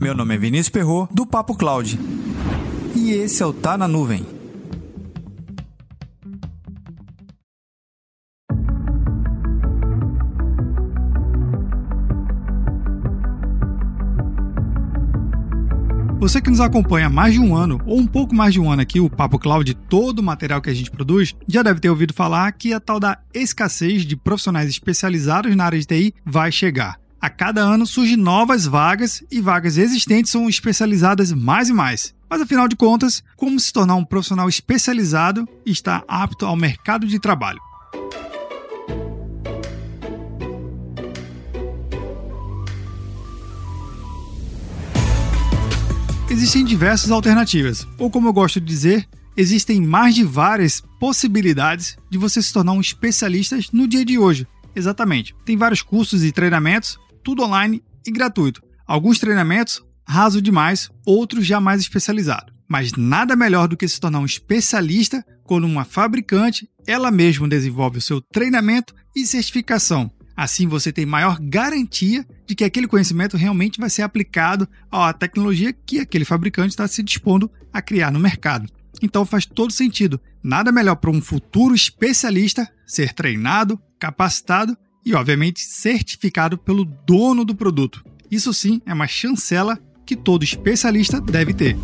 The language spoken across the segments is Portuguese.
Meu nome é Vinícius Perro do Papo Cloud. E esse é o Tá na Nuvem. Você que nos acompanha há mais de um ano, ou um pouco mais de um ano aqui, o Papo Cloud, todo o material que a gente produz, já deve ter ouvido falar que a tal da escassez de profissionais especializados na área de TI vai chegar. A cada ano surgem novas vagas e vagas existentes são especializadas mais e mais. Mas afinal de contas, como se tornar um profissional especializado e estar apto ao mercado de trabalho? Existem diversas alternativas, ou como eu gosto de dizer, existem mais de várias possibilidades de você se tornar um especialista no dia de hoje. Exatamente. Tem vários cursos e treinamentos, tudo online e gratuito. Alguns treinamentos raso demais, outros já mais especializados. Mas nada melhor do que se tornar um especialista quando uma fabricante ela mesma desenvolve o seu treinamento e certificação. Assim você tem maior garantia de que aquele conhecimento realmente vai ser aplicado à tecnologia que aquele fabricante está se dispondo a criar no mercado. Então faz todo sentido. Nada melhor para um futuro especialista ser treinado, capacitado e, obviamente, certificado pelo dono do produto. Isso sim é uma chancela que todo especialista deve ter.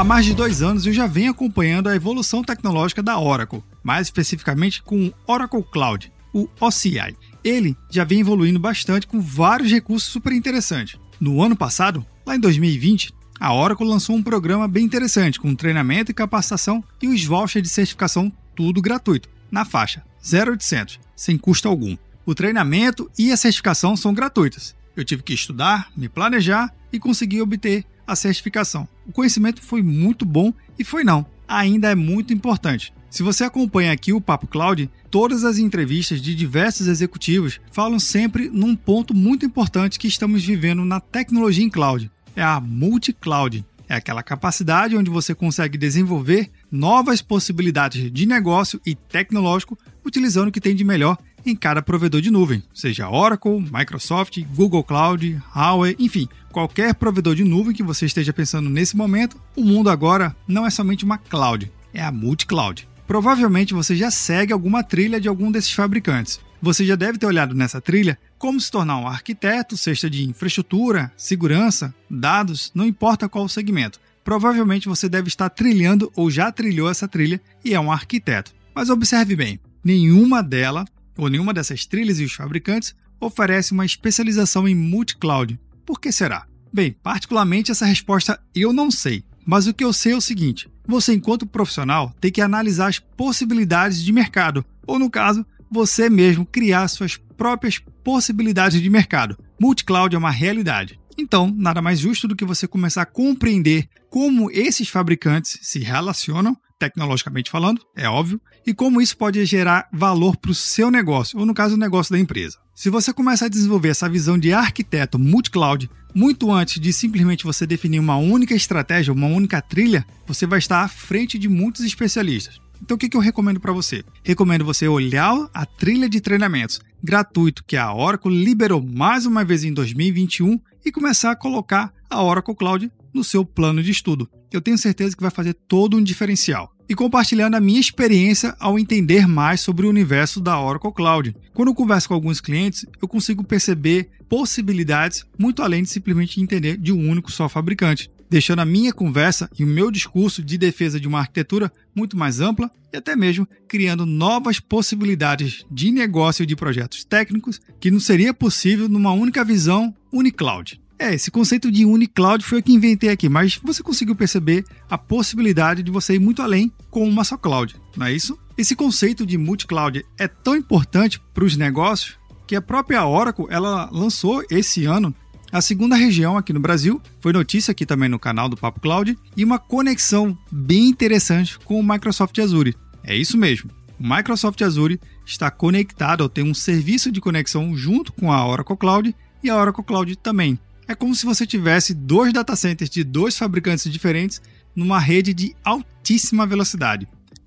Há mais de dois anos eu já venho acompanhando a evolução tecnológica da Oracle, mais especificamente com o Oracle Cloud, o OCI. Ele já vem evoluindo bastante com vários recursos super interessantes. No ano passado, lá em 2020, a Oracle lançou um programa bem interessante com treinamento e capacitação e os vouchers de certificação tudo gratuito, na faixa 0800, sem custo algum. O treinamento e a certificação são gratuitas. Eu tive que estudar, me planejar e conseguir obter a certificação. O conhecimento foi muito bom e foi não, ainda é muito importante. Se você acompanha aqui o Papo Cloud, todas as entrevistas de diversos executivos falam sempre num ponto muito importante que estamos vivendo na tecnologia em cloud. É a multi-cloud. É aquela capacidade onde você consegue desenvolver novas possibilidades de negócio e tecnológico utilizando o que tem de melhor em cada provedor de nuvem, seja Oracle, Microsoft, Google Cloud, Huawei, enfim, qualquer provedor de nuvem que você esteja pensando nesse momento, o mundo agora não é somente uma cloud, é a multi-cloud. Provavelmente você já segue alguma trilha de algum desses fabricantes. Você já deve ter olhado nessa trilha como se tornar um arquiteto, seja de infraestrutura, segurança, dados, não importa qual segmento. Provavelmente você deve estar trilhando ou já trilhou essa trilha e é um arquiteto. Mas observe bem, nenhuma dela ou nenhuma dessas trilhas e os fabricantes oferece uma especialização em multi-cloud. Por que será? Bem, particularmente essa resposta eu não sei, mas o que eu sei é o seguinte: você, enquanto profissional, tem que analisar as possibilidades de mercado, ou no caso, você mesmo criar suas próprias possibilidades de mercado. Multi-cloud é uma realidade. Então, nada mais justo do que você começar a compreender como esses fabricantes se relacionam, tecnologicamente falando, é óbvio, e como isso pode gerar valor para o seu negócio, ou no caso, o negócio da empresa. Se você começa a desenvolver essa visão de arquiteto multi-cloud muito antes de simplesmente você definir uma única estratégia, uma única trilha, você vai estar à frente de muitos especialistas. Então, o que eu recomendo para você? Recomendo você olhar a trilha de treinamentos gratuito que a Oracle liberou mais uma vez em 2021 e começar a colocar a Oracle Cloud no seu plano de estudo. Eu tenho certeza que vai fazer todo um diferencial. E compartilhando a minha experiência ao entender mais sobre o universo da Oracle Cloud. Quando eu converso com alguns clientes, eu consigo perceber possibilidades muito além de simplesmente entender de um único só fabricante deixando a minha conversa e o meu discurso de defesa de uma arquitetura muito mais ampla e até mesmo criando novas possibilidades de negócio e de projetos técnicos que não seria possível numa única visão unicloud. É, esse conceito de unicloud foi o que inventei aqui, mas você conseguiu perceber a possibilidade de você ir muito além com uma só cloud, não é isso? Esse conceito de multi-cloud é tão importante para os negócios que a própria Oracle ela lançou esse ano a segunda região aqui no Brasil foi notícia aqui também no canal do Papo Cloud e uma conexão bem interessante com o Microsoft Azure. É isso mesmo. O Microsoft Azure está conectado tem um serviço de conexão junto com a Oracle Cloud e a Oracle Cloud também. É como se você tivesse dois data centers de dois fabricantes diferentes numa rede de altíssima velocidade.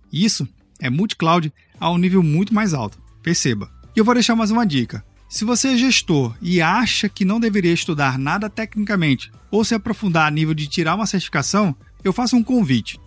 Isso é multi-cloud a um nível muito mais alto. Perceba. E eu vou deixar mais uma dica. Se você é gestor e acha que não deveria estudar nada tecnicamente ou se aprofundar a nível de tirar uma certificação, eu faço um convite.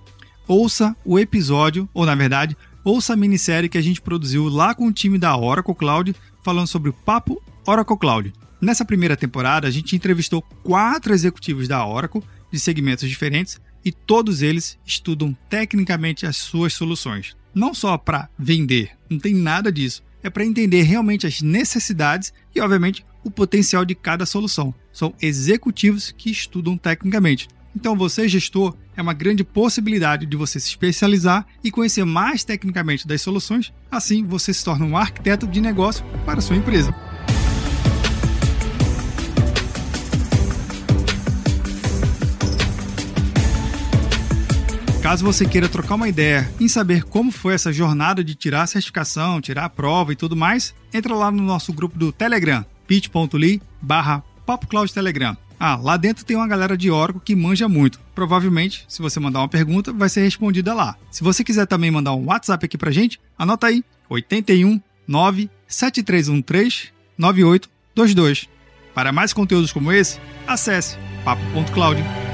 Ouça o episódio, ou na verdade, ouça a minissérie que a gente produziu lá com o time da Oracle Cloud, falando sobre o Papo Oracle Cloud. Nessa primeira temporada, a gente entrevistou quatro executivos da Oracle de segmentos diferentes e todos eles estudam tecnicamente as suas soluções. Não só para vender, não tem nada disso é para entender realmente as necessidades e, obviamente, o potencial de cada solução. São executivos que estudam tecnicamente. Então, você, gestor, é uma grande possibilidade de você se especializar e conhecer mais tecnicamente das soluções. Assim, você se torna um arquiteto de negócio para a sua empresa. Caso você queira trocar uma ideia em saber como foi essa jornada de tirar a certificação, tirar a prova e tudo mais, entra lá no nosso grupo do Telegram, bit.ly barra Telegram. Ah, lá dentro tem uma galera de Oracle que manja muito. Provavelmente, se você mandar uma pergunta, vai ser respondida lá. Se você quiser também mandar um WhatsApp aqui pra gente, anota aí, 81 97313 9822. Para mais conteúdos como esse, acesse papo.cloud.com